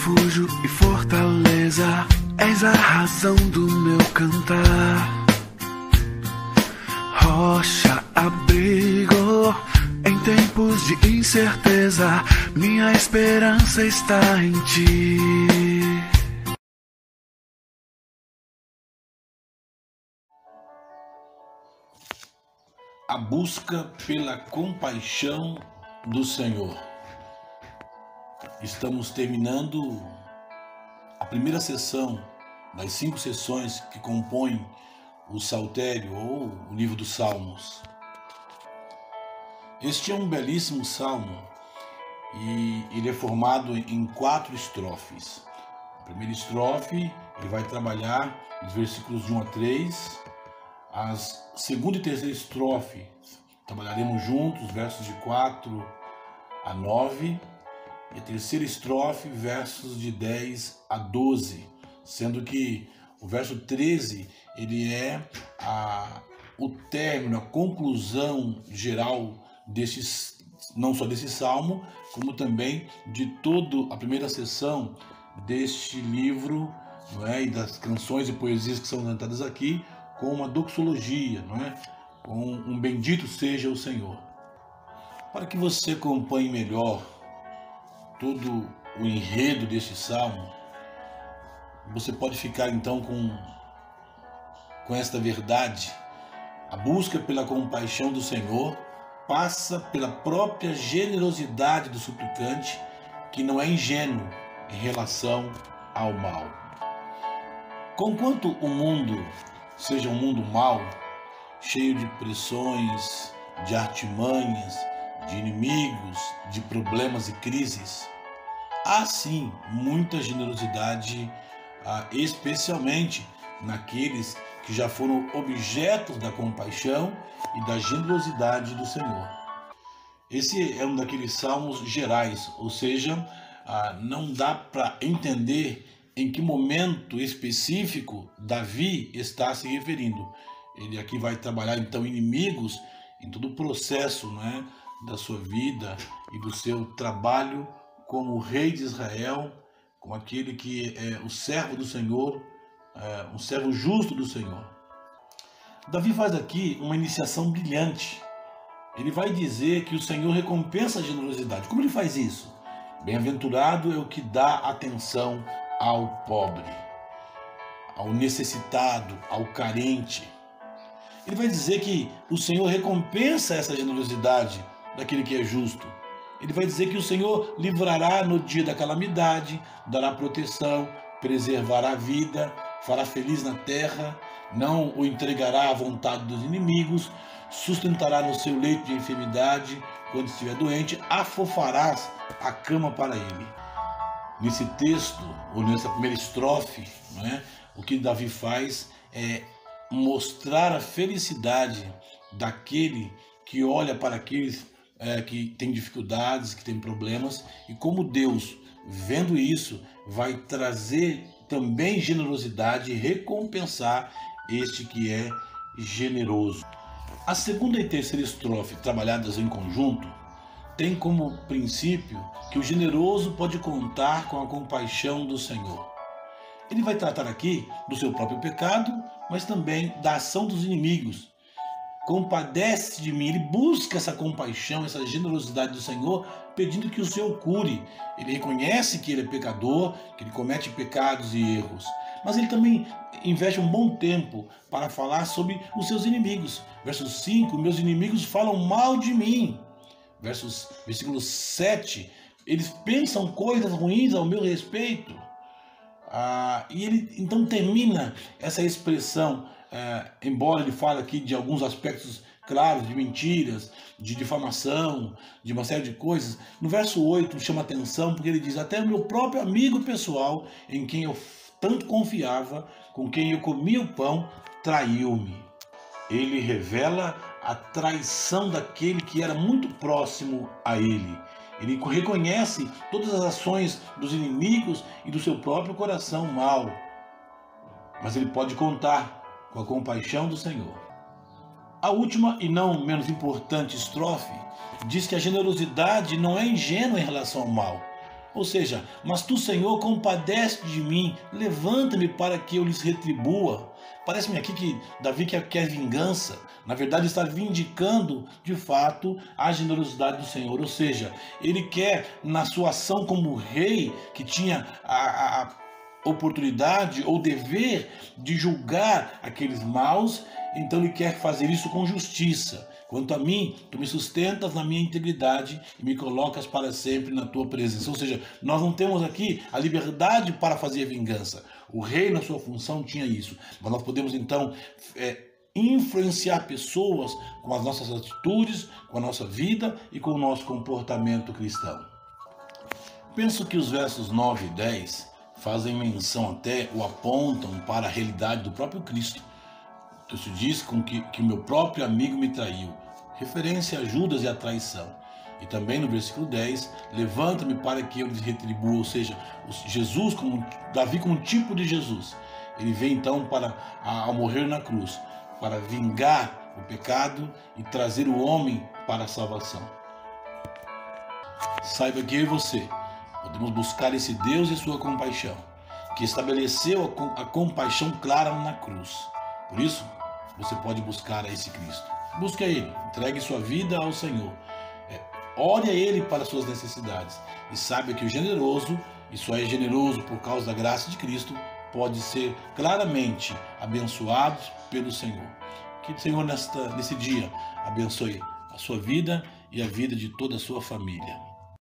refúgio e fortaleza, és a razão do meu cantar. Rocha, abrigo em tempos de incerteza, minha esperança está em ti. A busca pela compaixão do Senhor. Estamos terminando a primeira sessão das cinco sessões que compõem o Saltério ou o livro dos Salmos. Este é um belíssimo salmo e ele é formado em quatro estrofes. A primeira estrofe ele vai trabalhar os versículos de 1 a 3. As segunda e terceira estrofe trabalharemos juntos, versos de 4 a 9. E a terceira estrofe, versos de 10 a 12, sendo que o verso 13 ele é a, o término, a conclusão geral destes, não só desse salmo, como também de toda a primeira sessão deste livro, não é? E das canções e poesias que são cantadas aqui, com uma doxologia, não é? Com um bendito seja o Senhor. Para que você acompanhe melhor todo o enredo deste salmo, você pode ficar então com com esta verdade. A busca pela compaixão do Senhor passa pela própria generosidade do suplicante, que não é ingênuo em relação ao mal. Conquanto o mundo seja um mundo mau, cheio de pressões, de artimanhas, de inimigos, de problemas e crises, há sim muita generosidade, ah, especialmente naqueles que já foram objetos da compaixão e da generosidade do Senhor. Esse é um daqueles salmos gerais, ou seja, ah, não dá para entender em que momento específico Davi está se referindo. Ele aqui vai trabalhar então inimigos em todo o processo né, da sua vida e do seu trabalho como rei de Israel, como aquele que é o servo do Senhor, é, um servo justo do Senhor. Davi faz aqui uma iniciação brilhante. Ele vai dizer que o Senhor recompensa a generosidade. Como ele faz isso? Bem-aventurado é o que dá atenção ao pobre, ao necessitado, ao carente. Ele vai dizer que o Senhor recompensa essa generosidade daquele que é justo. Ele vai dizer que o Senhor livrará no dia da calamidade, dará proteção, preservará a vida, fará feliz na terra, não o entregará à vontade dos inimigos, sustentará no seu leito de enfermidade, quando estiver doente, afofarás a cama para ele. Nesse texto, ou nessa primeira estrofe, é? o que Davi faz é mostrar a felicidade daquele que olha para aqueles é, que têm dificuldades, que têm problemas, e como Deus, vendo isso, vai trazer também generosidade e recompensar este que é generoso. A segunda e terceira estrofe, trabalhadas em conjunto, tem como princípio que o generoso pode contar com a compaixão do Senhor. Ele vai tratar aqui do seu próprio pecado, mas também da ação dos inimigos. Compadece de mim, ele busca essa compaixão, essa generosidade do Senhor, pedindo que o Senhor cure. Ele reconhece que ele é pecador, que ele comete pecados e erros, mas ele também investe um bom tempo para falar sobre os seus inimigos. Verso 5: Meus inimigos falam mal de mim. Versos, versículo 7: Eles pensam coisas ruins ao meu respeito. Ah, e ele então termina essa expressão, é, embora ele fale aqui de alguns aspectos claros, de mentiras, de difamação, de uma série de coisas. No verso 8 chama atenção porque ele diz: Até o meu próprio amigo pessoal, em quem eu tanto confiava, com quem eu comia o pão, traiu-me. Ele revela a traição daquele que era muito próximo a ele. Ele reconhece todas as ações dos inimigos e do seu próprio coração mau. Mas ele pode contar com a compaixão do Senhor. A última e não menos importante estrofe diz que a generosidade não é ingênua em relação ao mal. Ou seja, mas tu, Senhor, compadece de mim, levanta-me para que eu lhes retribua. Parece-me aqui que Davi quer, quer vingança. Na verdade, está vindicando de fato a generosidade do Senhor. Ou seja, ele quer, na sua ação como rei, que tinha a, a oportunidade ou dever de julgar aqueles maus, então ele quer fazer isso com justiça. Quanto a mim, tu me sustentas na minha integridade e me colocas para sempre na tua presença. Ou seja, nós não temos aqui a liberdade para fazer vingança. O rei, na sua função, tinha isso. Mas nós podemos então é, influenciar pessoas com as nossas atitudes, com a nossa vida e com o nosso comportamento cristão. Penso que os versos 9 e 10 fazem menção até ou apontam para a realidade do próprio Cristo. Então se diz com que, que meu próprio amigo me traiu, referência a Judas e a traição. E também no versículo 10, levanta-me para que eu lhes retribua, ou seja, Jesus, como Davi como tipo de Jesus. Ele vem então para ao morrer na cruz, para vingar o pecado e trazer o homem para a salvação. Saiba que eu e você Podemos buscar esse Deus e sua compaixão, que estabeleceu a, compaixão clara na cruz. Por isso, você pode buscar a esse Cristo. Busque a Ele, entregue sua vida ao Senhor. É, ore a Ele para suas necessidades. E saiba que o generoso, e só é generoso por causa da graça de Cristo, pode ser claramente abençoado pelo Senhor. Que o Senhor nesta, nesse dia abençoe a sua vida e a vida de toda a sua família.